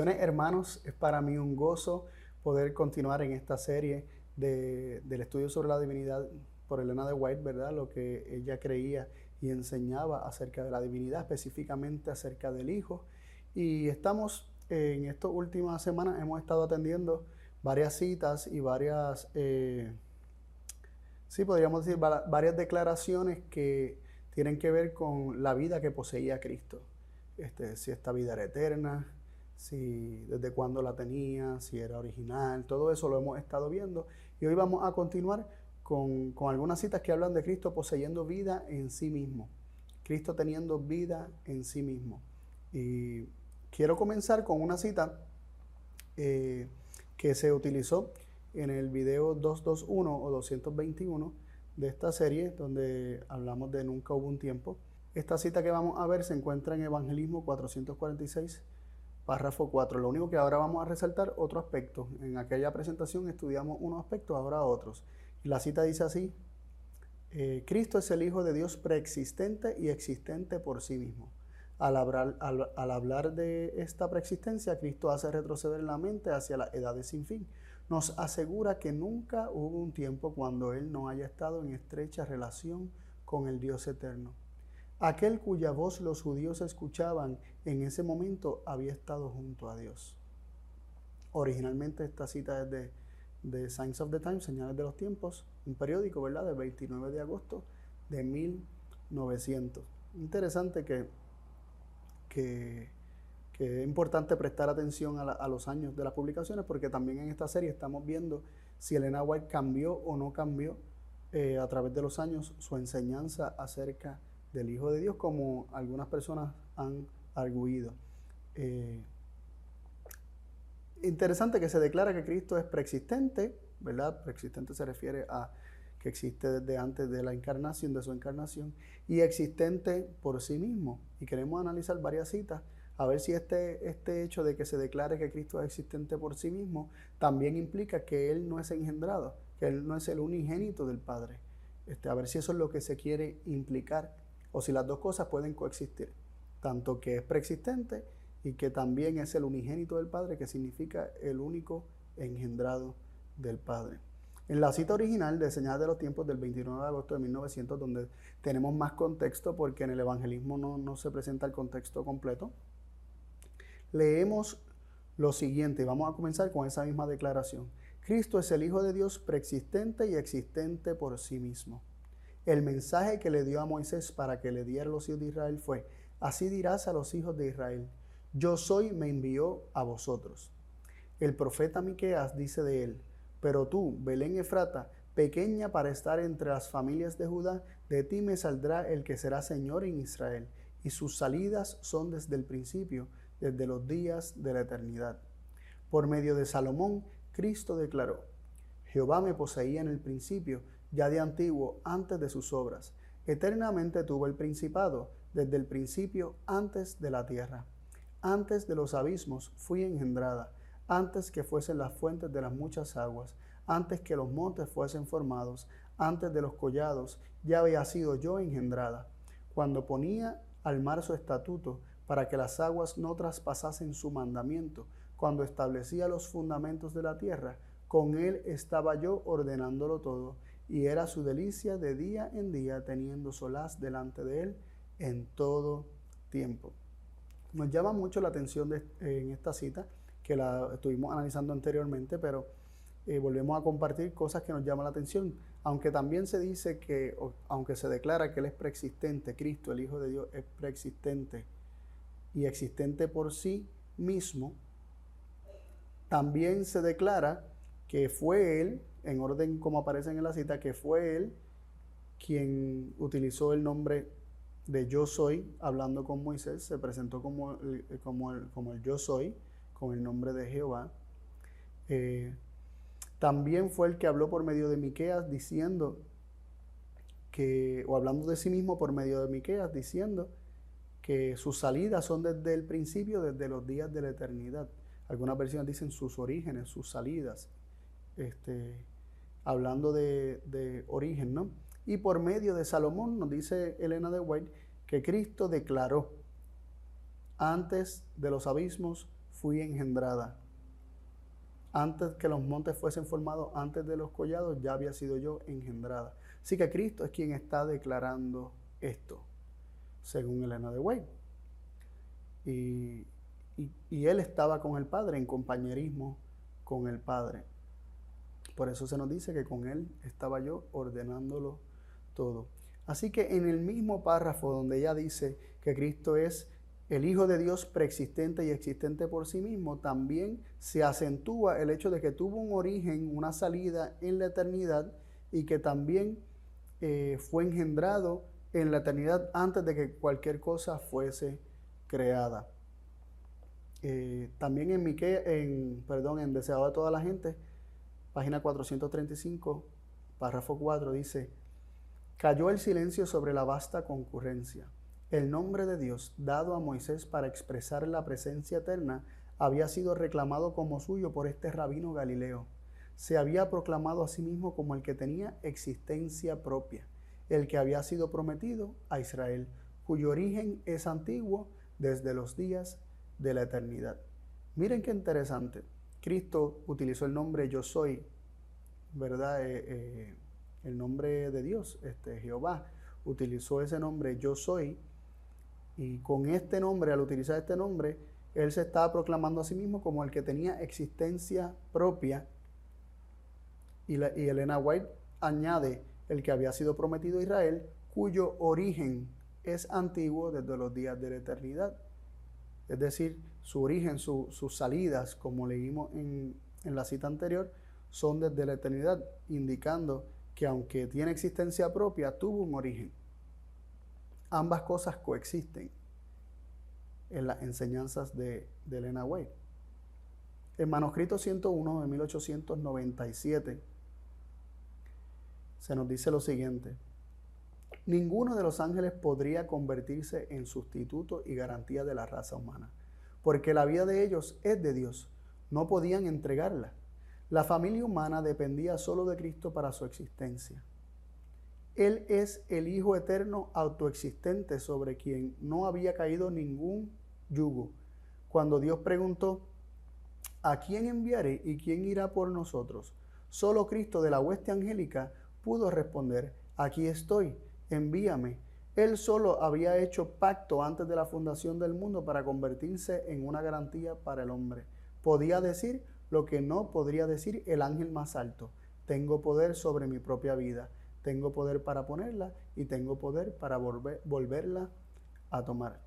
Hermanos, es para mí un gozo poder continuar en esta serie del estudio sobre la divinidad por Elena de White, ¿verdad? Lo que ella creía y enseñaba acerca de la divinidad, específicamente acerca del Hijo. Y estamos en estas últimas semanas, hemos estado atendiendo varias citas y varias, eh, sí, podríamos decir, varias declaraciones que tienen que ver con la vida que poseía Cristo. Este, si esta vida era eterna, si desde cuándo la tenía, si era original, todo eso lo hemos estado viendo. Y hoy vamos a continuar con, algunas citas que hablan de Cristo poseyendo vida en sí mismo. Cristo teniendo vida en sí mismo. Y quiero comenzar con una cita eh, que se utilizó en el video 221 o 221 de esta serie, donde hablamos de Nunca hubo un tiempo. Esta cita que vamos a ver se encuentra en Evangelismo 446 Párrafo 4. Lo único que ahora vamos a resaltar otro aspecto. En aquella presentación estudiamos unos aspectos, ahora otros. Y la cita dice así, eh, Cristo es el Hijo de Dios preexistente y existente por sí mismo. Al hablar, al hablar de esta preexistencia, Cristo hace retroceder la mente hacia las edades sin fin. Nos asegura que nunca hubo un tiempo cuando Él no haya estado en estrecha relación con el Dios eterno. Aquel cuya voz los judíos escuchaban en ese momento había estado junto a Dios. Originalmente esta cita es de, de Signs of the Times, Señales de los Tiempos, un periódico, ¿verdad?, del 29 de agosto de 1900. Interesante que, que, es importante prestar atención a, los años de las publicaciones porque también en esta serie estamos viendo si Elena White cambió o no cambió eh, a través de los años su enseñanza acerca de del Hijo de Dios como algunas personas han arguido. Eh, interesante que se declara que Cristo es preexistente, ¿verdad? Preexistente se refiere a que existe desde antes de la encarnación, de su encarnación, y existente por sí mismo. Y queremos analizar varias citas a ver si este, este hecho de que se declare que Cristo es existente por sí mismo también implica que Él no es engendrado, que Él no es el unigénito del Padre. Este, a ver si eso es lo que se quiere implicar o si las dos cosas pueden coexistir, tanto que es preexistente y que también es el unigénito del Padre, que significa el único engendrado del Padre. En la cita original de Señal de los Tiempos del 29 de agosto de 1900, donde tenemos más contexto, porque en el evangelismo no, no se presenta el contexto completo, leemos lo siguiente, vamos a comenzar con esa misma declaración. Cristo es el Hijo de Dios preexistente y existente por sí mismo. El mensaje que le dio a Moisés para que le diera a los hijos de Israel fue, así dirás a los hijos de Israel, yo soy, me envió a vosotros. El profeta Miqueas dice de él, pero tú, Belén Efrata, pequeña para estar entre las familias de Judá, de ti me saldrá el que será Señor en Israel, y sus salidas son desde el principio, desde los días de la eternidad. Por medio de Salomón, Cristo declaró, Jehová me poseía en el principio, ya de antiguo, antes de sus obras. Eternamente tuvo el principado, desde el principio, antes de la tierra. Antes de los abismos fui engendrada, antes que fuesen las fuentes de las muchas aguas, antes que los montes fuesen formados, antes de los collados, ya había sido yo engendrada. Cuando ponía al mar su estatuto, para que las aguas no traspasasen su mandamiento, cuando establecía los fundamentos de la tierra, con él estaba yo ordenándolo todo y era su delicia de día en día teniendo solaz delante de él en todo tiempo. Nos llama mucho la atención en esta cita, que la estuvimos analizando anteriormente, pero eh, volvemos a compartir cosas que nos llaman la atención, aunque también se dice que, aunque se declara que Él es preexistente, Cristo, el Hijo de Dios, es preexistente y existente por sí mismo, también se declara que fue Él en orden como aparecen en la cita, que fue él quien utilizó el nombre de yo soy, hablando con Moisés, se presentó como el, como el, como el yo soy, con el nombre de Jehová. Eh, también fue el que habló por medio de Miqueas diciendo que, o hablando de sí mismo por medio de Miqueas, diciendo que sus salidas son desde el principio, desde los días de la eternidad. Algunas versiones dicen sus orígenes, sus salidas. Este, hablando de, origen, ¿no? Y por medio de Salomón, nos dice Elena de White, que Cristo declaró, antes de los abismos fui engendrada. Antes que los montes fuesen formados, antes de los collados, ya había sido yo engendrada. Así que Cristo es quien está declarando esto, según Elena de Wayne. Y, y, él estaba con el Padre, en compañerismo con el Padre. Por eso se nos dice que con él estaba yo ordenándolo todo. Así que en el mismo párrafo donde ella dice que Cristo es el Hijo de Dios preexistente y existente por sí mismo, también se acentúa el hecho de que tuvo un origen, una salida en la eternidad y que también eh, fue engendrado en la eternidad antes de que cualquier cosa fuese creada. Eh, también en, Mique, en, perdón, en Deseado de toda la gente, página 435, párrafo 4, dice, cayó el silencio sobre la vasta concurrencia. El nombre de Dios, dado a Moisés para expresar la presencia eterna, había sido reclamado como suyo por este rabino Galileo. Se había proclamado a sí mismo como el que tenía existencia propia, el que había sido prometido a Israel, cuyo origen es antiguo desde los días de la eternidad. Miren qué interesante. Cristo utilizó el nombre yo soy, ¿verdad? Eh, eh, el nombre de Dios, este, Jehová, utilizó ese nombre yo soy. Y con este nombre, al utilizar este nombre, él se estaba proclamando a sí mismo como el que tenía existencia propia. Y, y Elena White añade el que había sido prometido a Israel, cuyo origen es antiguo desde los días de la eternidad. Es decir, su origen, sus salidas, como leímos en, en la cita anterior, son desde la eternidad, indicando que aunque tiene existencia propia, tuvo un origen. Ambas cosas coexisten en las enseñanzas de, de Elena White. En manuscrito 101 de 1897 se nos dice lo siguiente. Ninguno de los ángeles podría convertirse en sustituto y garantía de la raza humana, porque la vida de ellos es de Dios. No podían entregarla. La familia humana dependía solo de Cristo para su existencia. Él es el Hijo eterno autoexistente sobre quien no había caído ningún yugo. Cuando Dios preguntó, ¿a quién enviaré y quién irá por nosotros? Solo Cristo de la hueste angélica pudo responder, aquí estoy envíame. Él solo había hecho pacto antes de la fundación del mundo para convertirse en una garantía para el hombre. Podía decir lo que no podría decir el ángel más alto. Tengo poder sobre mi propia vida. Tengo poder para ponerla y tengo poder para volverla a tomar.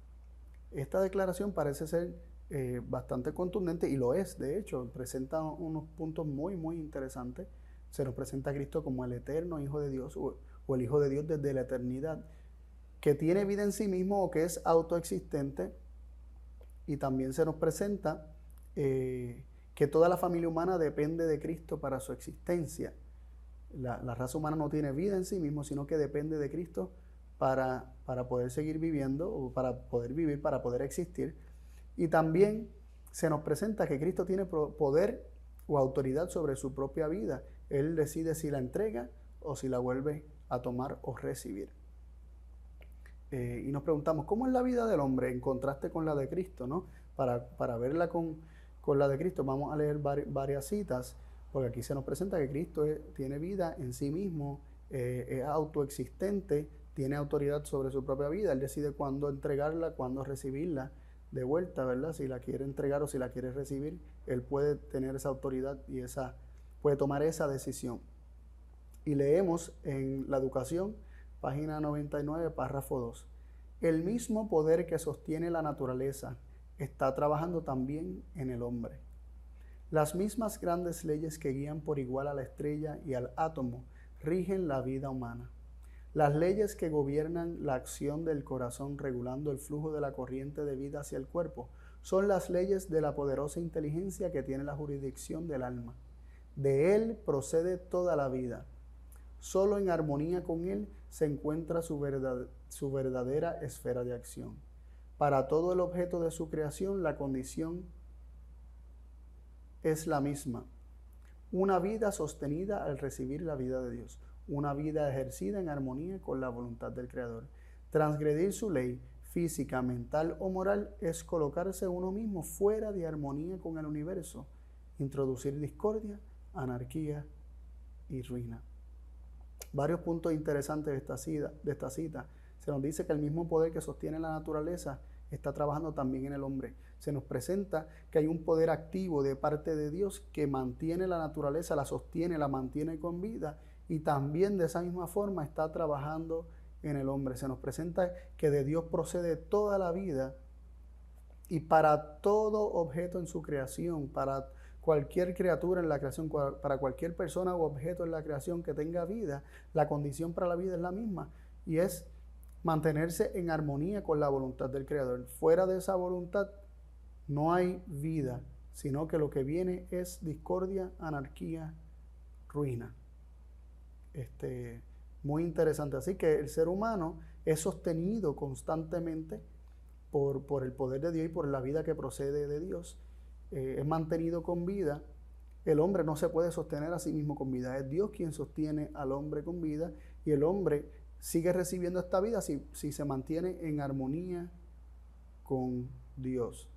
Esta declaración parece ser eh, bastante contundente y lo es, de hecho, presenta unos puntos muy, muy interesantes. Se nos presenta a Cristo como el eterno Hijo de Dios o el Hijo de Dios desde la eternidad, que tiene vida en sí mismo o que es autoexistente, y también se nos presenta eh, que toda la familia humana depende de Cristo para su existencia. La, raza humana no tiene vida en sí mismo, sino que depende de Cristo para, para poder seguir viviendo o para poder vivir, para poder existir. Y también se nos presenta que Cristo tiene poder o autoridad sobre su propia vida. Él decide si la entrega o si la vuelve a tomar o recibir. Eh, y nos preguntamos, ¿cómo es la vida del hombre en contraste con la de Cristo? ¿no? Para, para verla con, con, la de Cristo, vamos a leer varias citas, porque aquí se nos presenta que Cristo tiene vida en sí mismo, eh, es autoexistente, tiene autoridad sobre su propia vida, Él decide cuándo entregarla, cuándo recibirla de vuelta, ¿verdad? Si la quiere entregar o si la quiere recibir, Él puede tener esa autoridad y esa, puede tomar esa decisión. Y leemos en la educación, página 99, párrafo 2. El mismo poder que sostiene la naturaleza está trabajando también en el hombre. Las mismas grandes leyes que guían por igual a la estrella y al átomo rigen la vida humana. Las leyes que gobiernan la acción del corazón regulando el flujo de la corriente de vida hacia el cuerpo son las leyes de la poderosa inteligencia que tiene la jurisdicción del alma. De él procede toda la vida Solo en armonía con Él se encuentra su, su verdadera esfera de acción. Para todo el objeto de su creación, la condición es la misma. Una vida sostenida al recibir la vida de Dios. Una vida ejercida en armonía con la voluntad del Creador. Transgredir su ley, física, mental o moral es colocarse uno mismo fuera de armonía con el universo, introducir discordia, anarquía y ruina. Varios puntos interesantes de esta, cita, de esta cita. Se nos dice que el mismo poder que sostiene la naturaleza está trabajando también en el hombre. Se nos presenta que hay un poder activo de parte de Dios que mantiene la naturaleza, la sostiene, la mantiene con vida y también de esa misma forma está trabajando en el hombre. Se nos presenta que de Dios procede toda la vida y para todo objeto en su creación, para cualquier criatura en la creación, para cualquier persona o objeto en la creación que tenga vida, la condición para la vida es la misma y es mantenerse en armonía con la voluntad del Creador. Fuera de esa voluntad no hay vida, sino que lo que viene es discordia, anarquía, ruina. Este, muy interesante. Así que el ser humano es sostenido constantemente por, por el poder de Dios y por la vida que procede de Dios. Eh, es mantenido con vida. El hombre no se puede sostener a sí mismo con vida. Es Dios quien sostiene al hombre con vida y el hombre sigue recibiendo esta vida si, si se mantiene en armonía con Dios.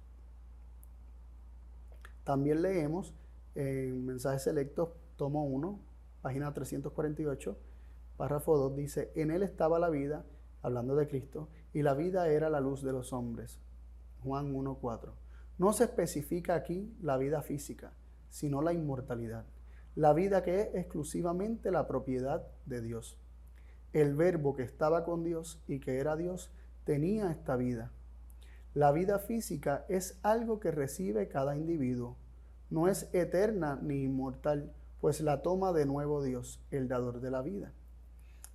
También leemos en Mensajes Selectos, tomo 1, página 348, párrafo 2, dice, en él estaba la vida, hablando de Cristo, y la vida era la luz de los hombres. Juan 1.4. No se especifica aquí la vida física, sino la inmortalidad, la vida que es exclusivamente la propiedad de Dios. El verbo que estaba con Dios y que era Dios tenía esta vida. La vida física es algo que recibe cada individuo. No es eterna ni inmortal, pues la toma de nuevo Dios, el dador de la vida.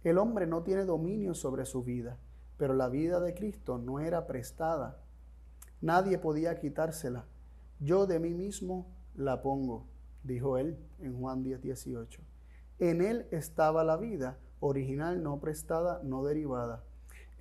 El hombre no tiene dominio sobre su vida, pero la vida de Cristo no era prestada. Nadie podía quitársela. Yo de mí mismo la pongo, dijo él en Juan 10, 18. En él estaba la vida, original, no prestada, no derivada.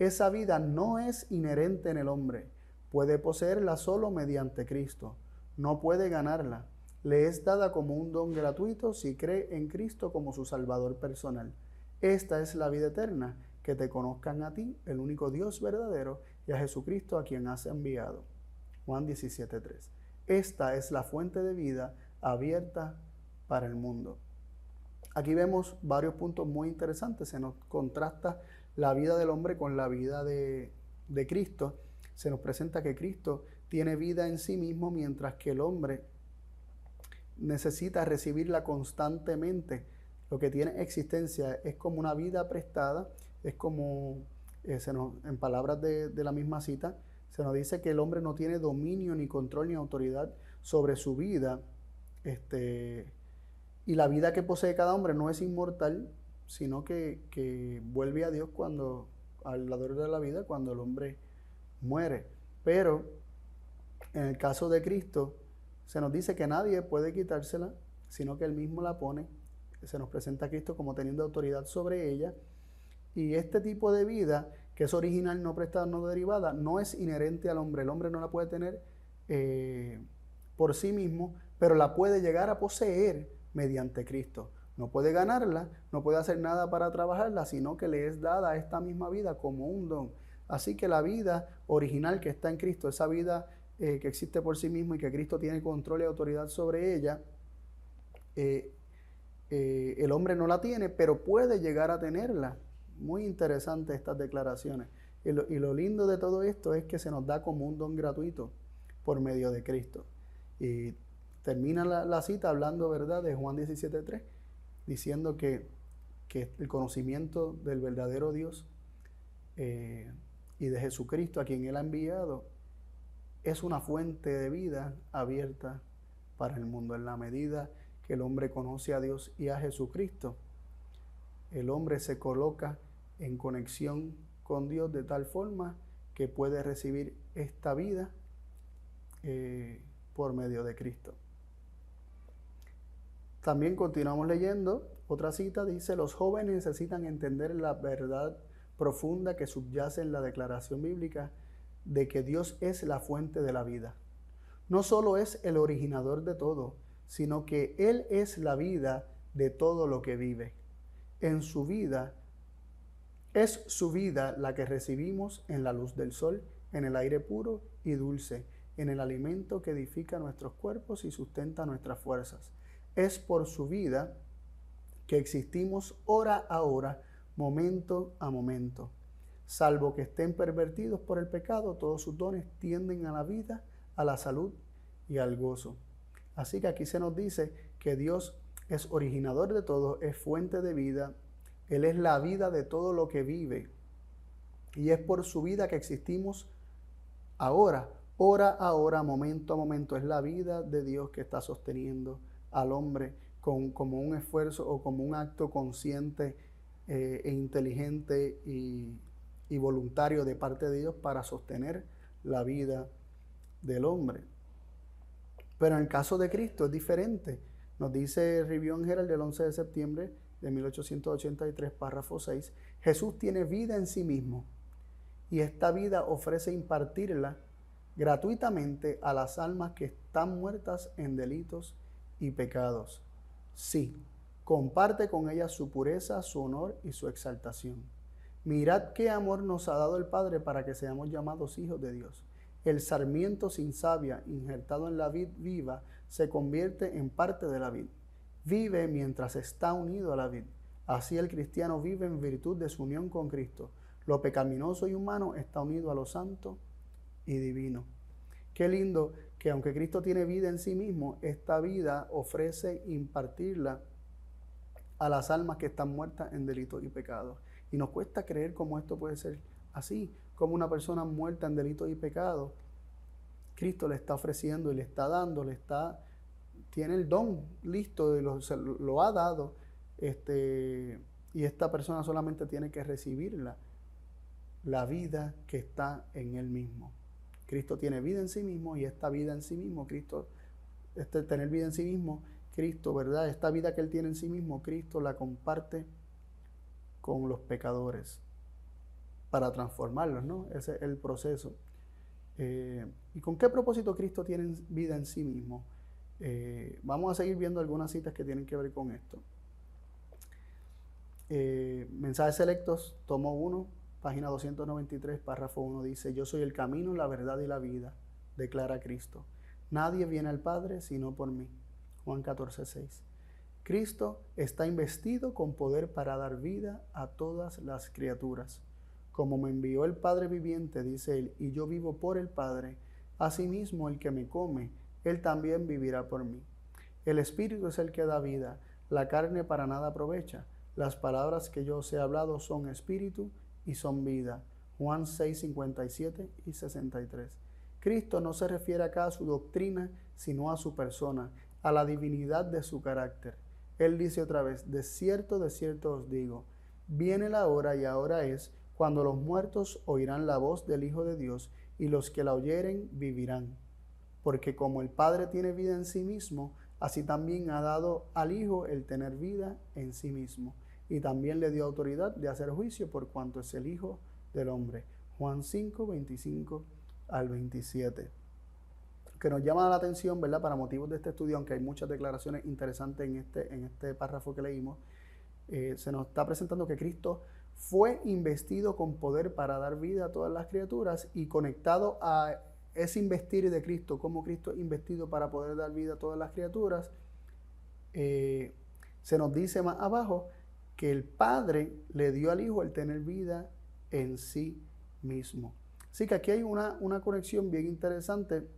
Esa vida no es inherente en el hombre, puede poseerla solo mediante Cristo, no puede ganarla. Le es dada como un don gratuito si cree en Cristo como su Salvador personal. Esta es la vida eterna, que te conozcan a ti, el único Dios verdadero, y a Jesucristo a quien has enviado. Juan 17.3. Esta es la fuente de vida abierta para el mundo. Aquí vemos varios puntos muy interesantes. Se nos contrasta la vida del hombre con la vida de, de Cristo. Se nos presenta que Cristo tiene vida en sí mismo mientras que el hombre necesita recibirla constantemente lo que tiene existencia es como una vida prestada, es como, eh, en palabras de, la misma cita, se nos dice que el hombre no tiene dominio, ni control, ni autoridad sobre su vida. Este, y la vida que posee cada hombre no es inmortal, sino que, vuelve a Dios cuando, al dador de la vida, cuando el hombre muere. Pero en el caso de Cristo, se nos dice que nadie puede quitársela, sino que Él mismo la pone se nos presenta a Cristo como teniendo autoridad sobre ella. Y este tipo de vida, que es original, no prestada, no derivada, no es inherente al hombre. El hombre no la puede tener eh, por sí mismo, pero la puede llegar a poseer mediante Cristo. No puede ganarla, no puede hacer nada para trabajarla, sino que le es dada esta misma vida como un don. Así que la vida original que está en Cristo, esa vida eh, que existe por sí mismo y que Cristo tiene control y autoridad sobre ella, eh, el hombre no la tiene, pero puede llegar a tenerla. Muy interesante estas declaraciones. Y lo, lindo de todo esto es que se nos da como un don gratuito por medio de Cristo. Y termina la, cita hablando, ¿verdad?, de Juan 17.3, diciendo que, el conocimiento del verdadero Dios eh, y de Jesucristo a quien Él ha enviado es una fuente de vida abierta para el mundo en la medida que el hombre conoce a Dios y a Jesucristo, el hombre se coloca en conexión con Dios de tal forma que puede recibir esta vida eh, por medio de Cristo. También continuamos leyendo, otra cita dice, los jóvenes necesitan entender la verdad profunda que subyace en la declaración bíblica de que Dios es la fuente de la vida. No solo es el originador de todo, sino que Él es la vida de todo lo que vive. En su vida, es su vida la que recibimos en la luz del sol en el aire puro y dulce, en el alimento que edifica nuestros cuerpos y sustenta nuestras fuerzas. Es por su vida que existimos hora a hora, momento a momento. Salvo que estén pervertidos por el pecado, todos sus dones tienden a la vida, a la salud y al gozo. Así que aquí se nos dice que Dios es originador de todo, es fuente de vida, Él es la vida de todo lo que vive. Y es por su vida que existimos ahora, hora a hora, momento a momento. Es la vida de Dios que está sosteniendo al hombre con, como un esfuerzo o como un acto consciente eh, e inteligente y, voluntario de parte de Dios para sostener la vida del hombre. Pero en el caso de Cristo es diferente. Nos dice Rivión Herald del 11 de septiembre de 1883, párrafo 6, Jesús tiene vida en sí mismo y esta vida ofrece impartirla gratuitamente a las almas que están muertas en delitos y pecados. Sí, comparte con ellas su pureza, su honor y su exaltación. Mirad qué amor nos ha dado el Padre para que seamos llamados hijos de Dios. El sarmiento sin savia, injertado en la vid viva, se convierte en parte de la vid. Vive mientras está unido a la vid. Así el cristiano vive en virtud de su unión con Cristo. Lo pecaminoso y humano está unido a lo santo y divino. Qué lindo que aunque Cristo tiene vida en sí mismo, esta vida ofrece impartirla a las almas que están muertas en delitos y pecados. Y nos cuesta creer cómo esto puede ser así, como una persona muerta en delitos y pecados, Cristo le está ofreciendo y le está dando, le está, tiene el don listo, lo, lo ha dado, este, y esta persona solamente tiene que recibirla, la vida que está en él mismo. Cristo tiene vida en sí mismo y esta vida en sí mismo, Cristo, este tener vida en sí mismo, Cristo, ¿verdad? Esta vida que él tiene en sí mismo, Cristo la comparte con los pecadores para transformarlos, ¿no? Ese es el proceso. Eh, ¿Y con qué propósito Cristo tiene vida en sí mismo? Eh, vamos a seguir viendo algunas citas que tienen que ver con esto. Eh, mensajes selectos, tomo 1, página 293, párrafo 1, dice, yo soy el camino, la verdad y la vida, declara Cristo. Nadie viene al Padre sino por mí. Juan 14, 6. Cristo está investido con poder para dar vida a todas las criaturas. Como me envió el Padre viviente, dice él, y yo vivo por el Padre, asimismo el que me come, él también vivirá por mí. El Espíritu es el que da vida, la carne para nada aprovecha. Las palabras que yo os he hablado son espíritu y son vida. Juan 6, 57 y 63. Cristo no se refiere acá a su doctrina, sino a su persona, a la divinidad de su carácter. Él dice otra vez, de cierto, de cierto os digo, viene la hora y ahora es cuando los muertos oirán la voz del Hijo de Dios y los que la oyeren vivirán. Porque como el Padre tiene vida en sí mismo, así también ha dado al Hijo el tener vida en sí mismo. Y también le dio autoridad de hacer juicio por cuanto es el Hijo del Hombre. Juan 5, 25 al 27. Que nos llama la atención, ¿verdad? Para motivos de este estudio, aunque hay muchas declaraciones interesantes en este, en este párrafo que leímos, eh, se nos está presentando que Cristo fue investido con poder para dar vida a todas las criaturas y conectado a ese investir de Cristo, como Cristo investido para poder dar vida a todas las criaturas, eh, se nos dice más abajo que el Padre le dio al Hijo el tener vida en sí mismo. Así que aquí hay una, una conexión bien interesante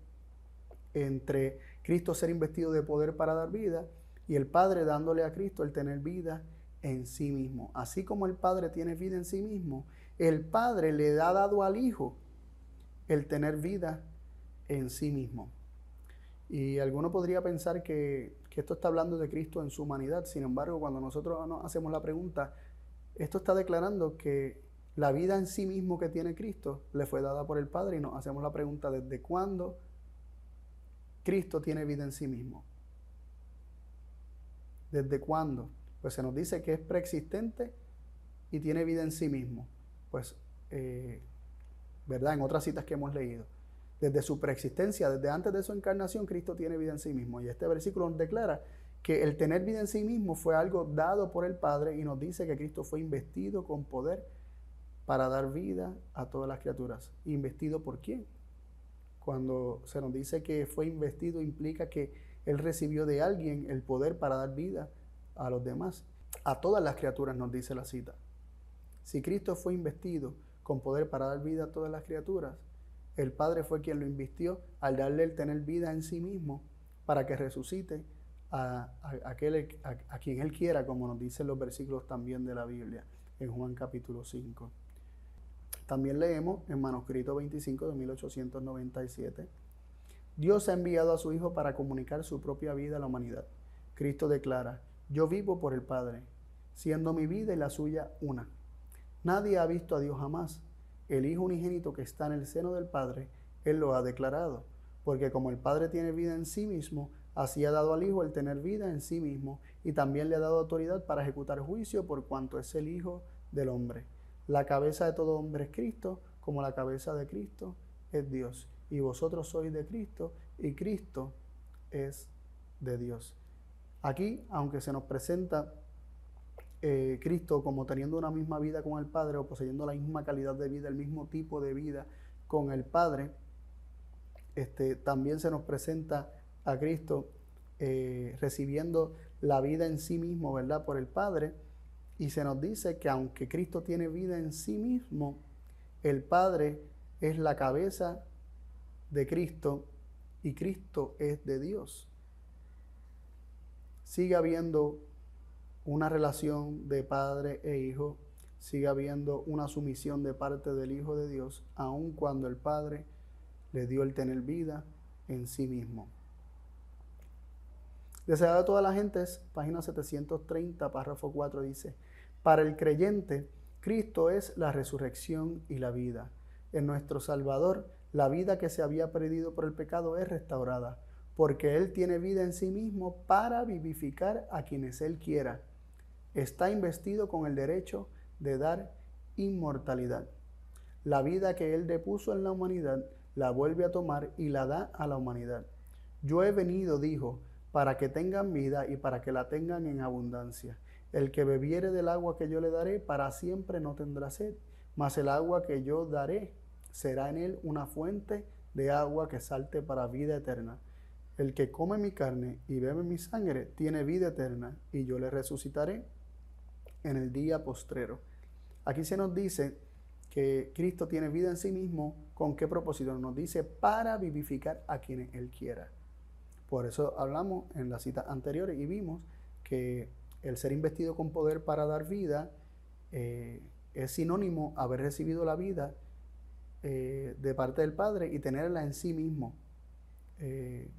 entre Cristo ser investido de poder para dar vida y el Padre dándole a Cristo el tener vida en sí mismo. Así como el Padre tiene vida en sí mismo, el Padre le ha dado al Hijo el tener vida en sí mismo. Y alguno podría pensar que, esto está hablando de Cristo en su humanidad. Sin embargo, cuando nosotros nos hacemos la pregunta, esto está declarando que la vida en sí mismo que tiene Cristo le fue dada por el Padre y nos hacemos la pregunta, ¿desde cuándo Cristo tiene vida en sí mismo? ¿Desde cuándo? pues se nos dice que es preexistente y tiene vida en sí mismo. Pues, eh, ¿verdad? En otras citas que hemos leído. Desde su preexistencia, desde antes de su encarnación, Cristo tiene vida en sí mismo. Y este versículo nos declara que el tener vida en sí mismo fue algo dado por el Padre y nos dice que Cristo fue investido con poder para dar vida a todas las criaturas. ¿Investido por quién? Cuando se nos dice que fue investido implica que Él recibió de alguien el poder para dar vida a los demás. A todas las criaturas nos dice la cita. Si Cristo fue investido con poder para dar vida a todas las criaturas, el Padre fue quien lo invistió al darle el tener vida en sí mismo para que resucite a, aquel, a, quien Él quiera, como nos dicen los versículos también de la Biblia en Juan capítulo 5. También leemos en manuscrito 25 de 1897, Dios ha enviado a su Hijo para comunicar su propia vida a la humanidad. Cristo declara, yo vivo por el Padre, siendo mi vida y la suya una. Nadie ha visto a Dios jamás. El Hijo unigénito que está en el seno del Padre, Él lo ha declarado, porque como el Padre tiene vida en sí mismo, así ha dado al Hijo el tener vida en sí mismo, y también le ha dado autoridad para ejecutar juicio por cuanto es el Hijo del hombre. La cabeza de todo hombre es Cristo, como la cabeza de Cristo es Dios. Y vosotros sois de Cristo, y Cristo es de Dios. Aquí, aunque se nos presenta eh, Cristo como teniendo una misma vida con el Padre o poseyendo la misma calidad de vida, el mismo tipo de vida con el Padre, este, también se nos presenta a Cristo eh, recibiendo la vida en sí mismo, ¿verdad? Por el Padre. Y se nos dice que aunque Cristo tiene vida en sí mismo, el Padre es la cabeza de Cristo y Cristo es de Dios sigue habiendo una relación de padre e hijo, sigue habiendo una sumisión de parte del Hijo de Dios, aun cuando el Padre le dio el tener vida en sí mismo. Deseado a toda la gente, página 730, párrafo 4 dice, para el creyente, Cristo es la resurrección y la vida. En nuestro Salvador, la vida que se había perdido por el pecado es restaurada porque Él tiene vida en sí mismo para vivificar a quienes Él quiera. Está investido con el derecho de dar inmortalidad. La vida que Él depuso en la humanidad la vuelve a tomar y la da a la humanidad. Yo he venido, dijo, para que tengan vida y para que la tengan en abundancia. El que bebiere del agua que yo le daré, para siempre no tendrá sed, mas el agua que yo daré será en él una fuente de agua que salte para vida eterna. El que come mi carne y bebe mi sangre tiene vida eterna, y yo le resucitaré en el día postrero. Aquí se nos dice que Cristo tiene vida en sí mismo. ¿Con qué propósito? Nos dice para vivificar a quienes Él quiera. Por eso hablamos en la cita anterior y vimos que el ser investido con poder para dar vida eh, es sinónimo haber recibido la vida eh, de parte del Padre y tenerla en sí mismo. Eh,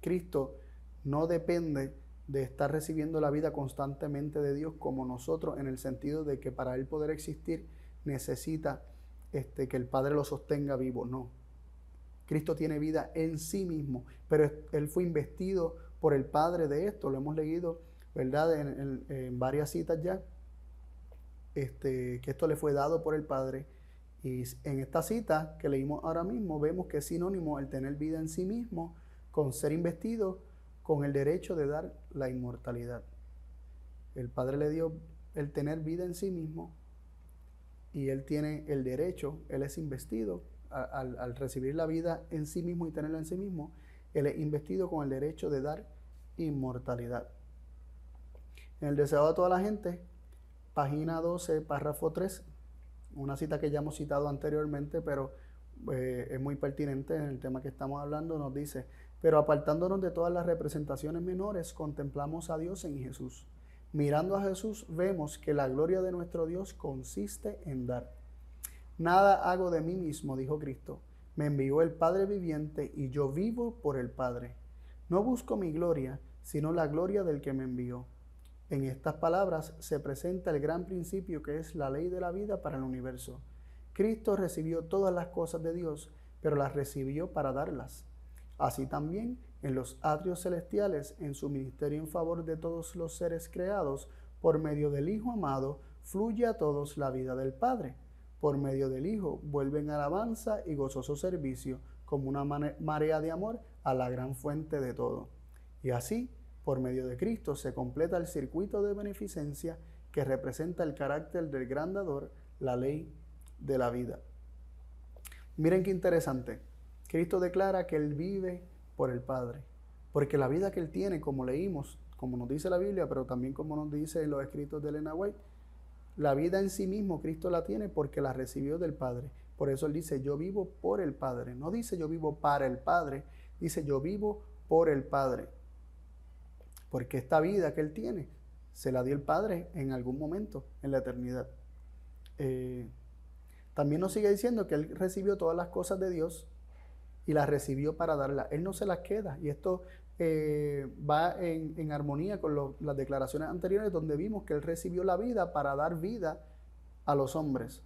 Cristo no depende de estar recibiendo la vida constantemente de Dios como nosotros, en el sentido de que para Él poder existir necesita este, que el Padre lo sostenga vivo. No. Cristo tiene vida en sí mismo, pero Él fue investido por el Padre de esto. Lo hemos leído, ¿verdad?, en, varias citas ya, este, que esto le fue dado por el Padre. Y en esta cita que leímos ahora mismo, vemos que es sinónimo el tener vida en sí mismo con ser investido con el derecho de dar la inmortalidad. El Padre le dio el tener vida en sí mismo y él tiene el derecho, él es investido al, recibir la vida en sí mismo y tenerla en sí mismo, él es investido con el derecho de dar inmortalidad. En el deseo de toda la gente, página 12, párrafo 3, una cita que ya hemos citado anteriormente, pero eh, es muy pertinente en el tema que estamos hablando, nos dice, pero apartándonos de todas las representaciones menores, contemplamos a Dios en Jesús. Mirando a Jesús vemos que la gloria de nuestro Dios consiste en dar. Nada hago de mí mismo, dijo Cristo. Me envió el Padre viviente y yo vivo por el Padre. No busco mi gloria, sino la gloria del que me envió. En estas palabras se presenta el gran principio que es la ley de la vida para el universo. Cristo recibió todas las cosas de Dios, pero las recibió para darlas. Así también en los atrios celestiales, en su ministerio en favor de todos los seres creados, por medio del Hijo amado, fluye a todos la vida del Padre. Por medio del Hijo vuelven alabanza y gozoso servicio, como una marea de amor a la gran fuente de todo. Y así, por medio de Cristo, se completa el circuito de beneficencia que representa el carácter del gran dador, la ley de la vida. Miren qué interesante. Cristo declara que Él vive por el Padre, porque la vida que Él tiene, como leímos, como nos dice la Biblia, pero también como nos dice en los escritos de Elena White, la vida en sí mismo Cristo la tiene porque la recibió del Padre. Por eso Él dice, yo vivo por el Padre. No dice yo vivo para el Padre, dice yo vivo por el Padre. Porque esta vida que Él tiene se la dio el Padre en algún momento, en la eternidad. Eh, también nos sigue diciendo que Él recibió todas las cosas de Dios y las recibió para darlas. Él no se las queda. Y esto eh, va en, armonía con las declaraciones anteriores donde vimos que Él recibió la vida para dar vida a los hombres.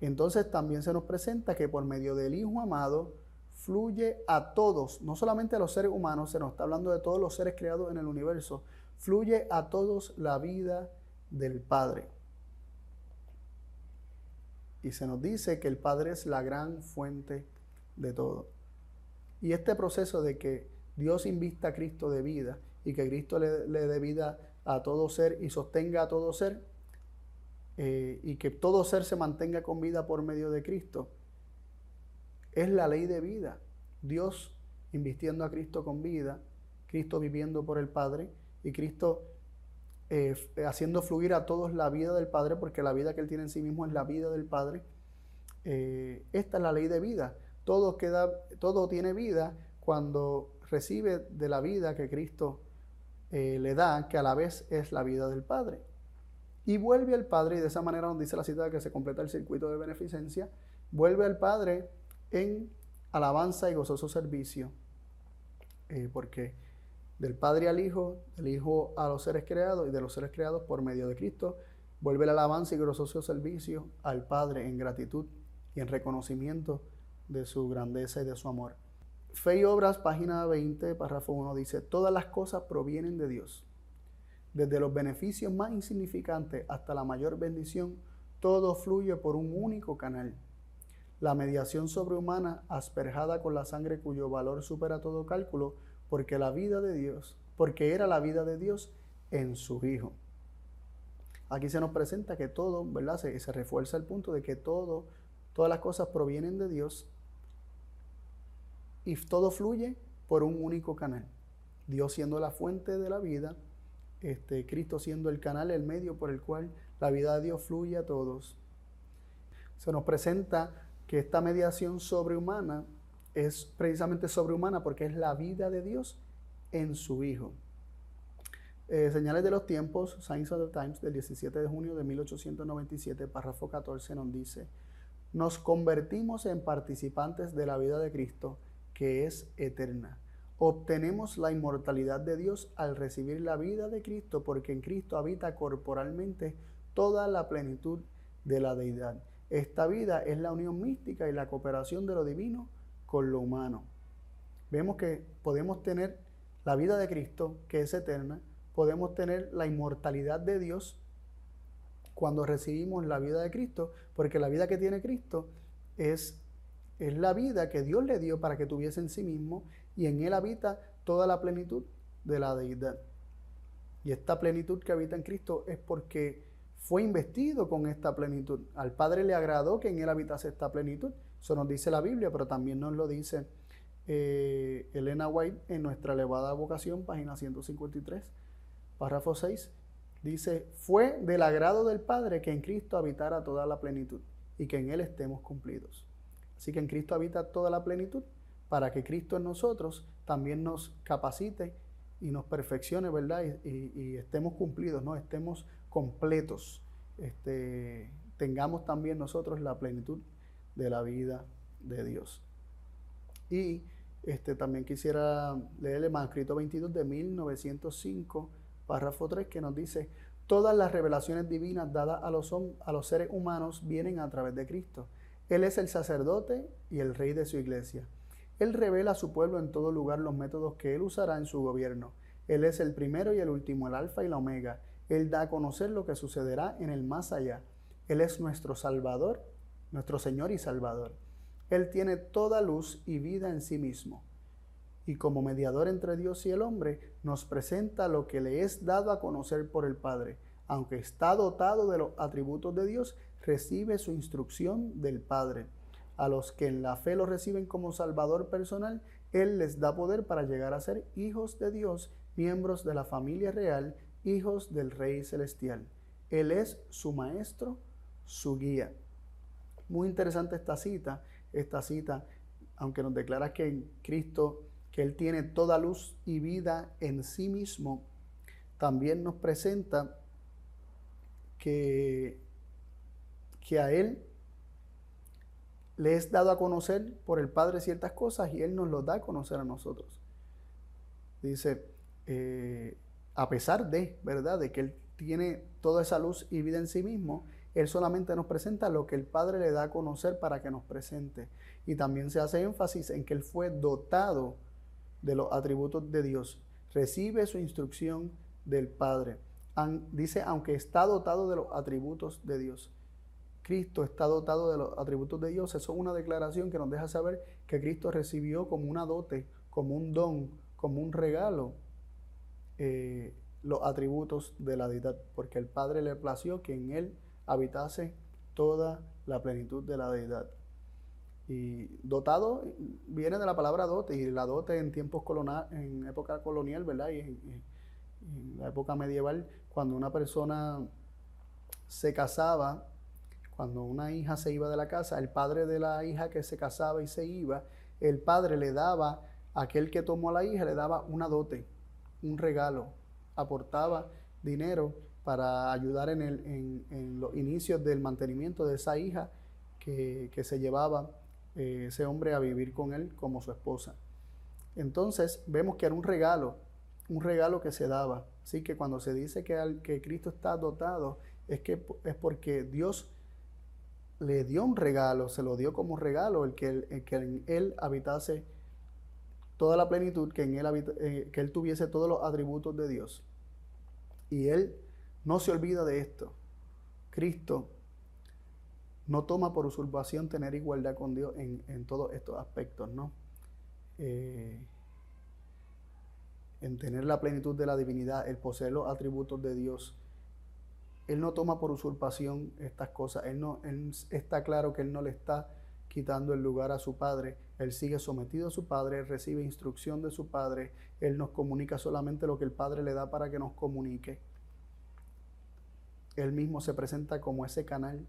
Entonces también se nos presenta que por medio del Hijo amado fluye a todos, no solamente a los seres humanos, se nos está hablando de todos los seres creados en el universo, fluye a todos la vida del Padre. Y se nos dice que el Padre es la gran fuente de todo. Y este proceso de que Dios invista a Cristo de vida y que Cristo le, dé vida a todo ser y sostenga a todo ser, eh, y que todo ser se mantenga con vida por medio de Cristo, es la ley de vida. Dios invistiendo a Cristo con vida, Cristo viviendo por el Padre y Cristo eh, haciendo fluir a todos la vida del Padre, porque la vida que Él tiene en sí mismo es la vida del Padre. Eh, esta es la ley de vida. Todo, queda, todo tiene vida cuando recibe de la vida que Cristo eh, le da, que a la vez es la vida del Padre. Y vuelve al Padre, y de esa manera nos dice la cita que se completa el circuito de beneficencia, vuelve al Padre en alabanza y gozoso servicio, eh, porque del Padre al Hijo, del Hijo a los seres creados y de los seres creados por medio de Cristo, vuelve la alabanza y gozoso servicio al Padre en gratitud y en reconocimiento de su grandeza y de su amor. Fe y Obras, página 20, párrafo 1, dice, todas las cosas provienen de Dios. Desde los beneficios más insignificantes hasta la mayor bendición, todo fluye por un único canal. La mediación sobrehumana, asperjada con la sangre cuyo valor supera todo cálculo, porque la vida de Dios, porque era la vida de Dios en su Hijo. Aquí se nos presenta que todo, ¿verdad? Se, se refuerza el punto de que todo, todas las cosas provienen de Dios y todo fluye por un único canal. Dios siendo la fuente de la vida, este, Cristo siendo el canal, el medio por el cual la vida de Dios fluye a todos. Se nos presenta que esta mediación sobrehumana es precisamente sobrehumana porque es la vida de Dios en su Hijo. Eh, señales de los tiempos, Science of the Times, del 17 de junio de 1897, párrafo 14, nos dice, nos convertimos en participantes de la vida de Cristo que es eterna. Obtenemos la inmortalidad de Dios al recibir la vida de Cristo, porque en Cristo habita corporalmente toda la plenitud de la deidad. Esta vida es la unión mística y la cooperación de lo divino con lo humano. Vemos que podemos tener la vida de Cristo, que es eterna, podemos tener la inmortalidad de Dios cuando recibimos la vida de Cristo, porque la vida que tiene Cristo es es la vida que Dios le dio para que tuviese en sí mismo y en él habita toda la plenitud de la deidad. Y esta plenitud que habita en Cristo es porque fue investido con esta plenitud. Al Padre le agradó que en él habitase esta plenitud. Eso nos dice la Biblia, pero también nos lo dice eh, Elena White en nuestra elevada vocación, página 153, párrafo 6. Dice, fue del agrado del Padre que en Cristo habitara toda la plenitud y que en él estemos cumplidos. Así que en Cristo habita toda la plenitud para que Cristo en nosotros también nos capacite y nos perfeccione, ¿verdad? Y, estemos cumplidos, ¿no? Estemos completos. Este, tengamos también nosotros la plenitud de la vida de Dios. Y este, también quisiera leer el manuscrito 22 de 1905, párrafo 3, que nos dice, todas las revelaciones divinas dadas a los, a los seres humanos vienen a través de Cristo. Él es el sacerdote y el rey de su iglesia. Él revela a su pueblo en todo lugar los métodos que Él usará en su gobierno. Él es el primero y el último, el alfa y la omega. Él da a conocer lo que sucederá en el más allá. Él es nuestro Salvador, nuestro Señor y Salvador. Él tiene toda luz y vida en sí mismo. Y como mediador entre Dios y el hombre, nos presenta lo que le es dado a conocer por el Padre. Aunque está dotado de los atributos de Dios, recibe su instrucción del Padre. A los que en la fe lo reciben como Salvador personal, Él les da poder para llegar a ser hijos de Dios, miembros de la familia real, hijos del Rey Celestial. Él es su maestro, su guía. Muy interesante esta cita, esta cita, aunque nos declara que en Cristo, que Él tiene toda luz y vida en sí mismo, también nos presenta que, que a Él le es dado a conocer por el Padre ciertas cosas y Él nos lo da a conocer a nosotros. Dice, eh, a pesar de, ¿verdad?, de que Él tiene toda esa luz y vida en sí mismo, Él solamente nos presenta lo que el Padre le da a conocer para que nos presente. Y también se hace énfasis en que Él fue dotado de los atributos de Dios. Recibe su instrucción del Padre. dice, aunque está dotado de los atributos de Dios. Cristo está dotado de los atributos de Dios. Eso es una declaración que nos deja saber que Cristo recibió como una dote, como un don, como un regalo, eh, los atributos de la deidad, porque el Padre le plació que en él habitase toda la plenitud de la deidad. Y dotado viene de la palabra dote, y la dote en tiempos colonial, en época colonial, ¿verdad? Y en, en la época medieval, cuando una persona se casaba, cuando una hija se iba de la casa, el padre de la hija que se casaba y se iba, el padre le daba, aquel que tomó a la hija, le daba una dote, un regalo, aportaba dinero para ayudar en, el, en, los inicios del mantenimiento de esa hija que, se llevaba eh, ese hombre a vivir con él como su esposa. Entonces vemos que era un regalo, un regalo que se daba. Así que cuando se dice que, que Cristo está dotado, es, que, es porque Dios le dio un regalo, se lo dio como regalo, el que, que en él habitase toda la plenitud, que en él, eh, que él tuviese todos los atributos de Dios. Y él no se olvida de esto. Cristo no toma por usurpación tener igualdad con Dios en, todos estos aspectos, ¿no? Eh, en tener la plenitud de la divinidad, el poseer los atributos de Dios, él no toma por usurpación estas cosas. Él, no, está claro que Él no le está quitando el lugar a su Padre. Él sigue sometido a su Padre, recibe instrucción de su Padre. Él nos comunica solamente lo que el Padre le da para que nos comunique. Él mismo se presenta como ese canal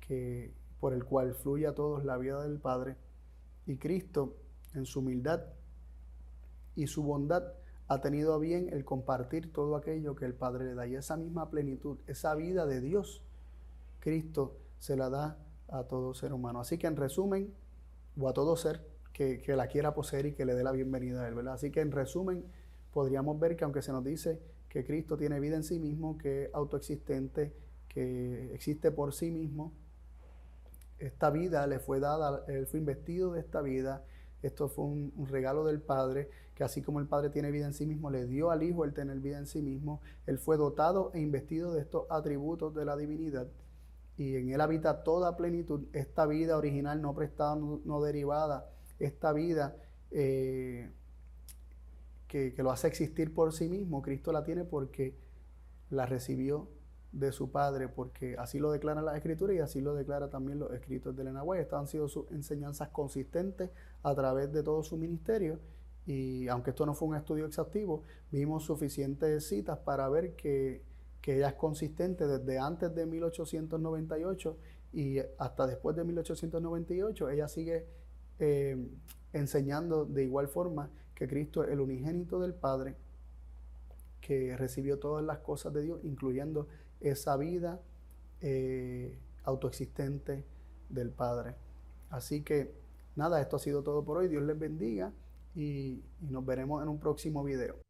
que, por el cual fluye a todos la vida del Padre. Y Cristo, en su humildad y su bondad, ha tenido a bien el compartir todo aquello que el Padre le da. Y esa misma plenitud, esa vida de Dios, Cristo se la da a todo ser humano. Así que en resumen, o a todo ser que, la quiera poseer y que le dé la bienvenida a Él, ¿verdad? Así que en resumen, podríamos ver que aunque se nos dice que Cristo tiene vida en sí mismo, que es autoexistente, que existe por sí mismo, esta vida le fue dada, Él fue investido de esta vida, esto fue un, regalo del Padre, que así como el Padre tiene vida en sí mismo, le dio al Hijo el tener vida en sí mismo. Él fue dotado e investido de estos atributos de la divinidad. Y en Él habita toda plenitud, esta vida original, no prestada, no, derivada, esta vida eh, que, lo hace existir por sí mismo. Cristo la tiene porque la recibió de su padre, porque así lo declara la escritura y así lo declara también los escritos de Elena White. Estas han sido sus enseñanzas consistentes a través de todo su ministerio. Y aunque esto no fue un estudio exhaustivo, vimos suficientes citas para ver que, ella es consistente desde antes de 1898 y hasta después de 1898. Ella sigue eh, enseñando de igual forma que Cristo es el unigénito del Padre, que recibió todas las cosas de Dios, incluyendo esa vida eh, autoexistente del Padre. Así que nada, esto ha sido todo por hoy. Dios les bendiga y, y nos veremos en un próximo video.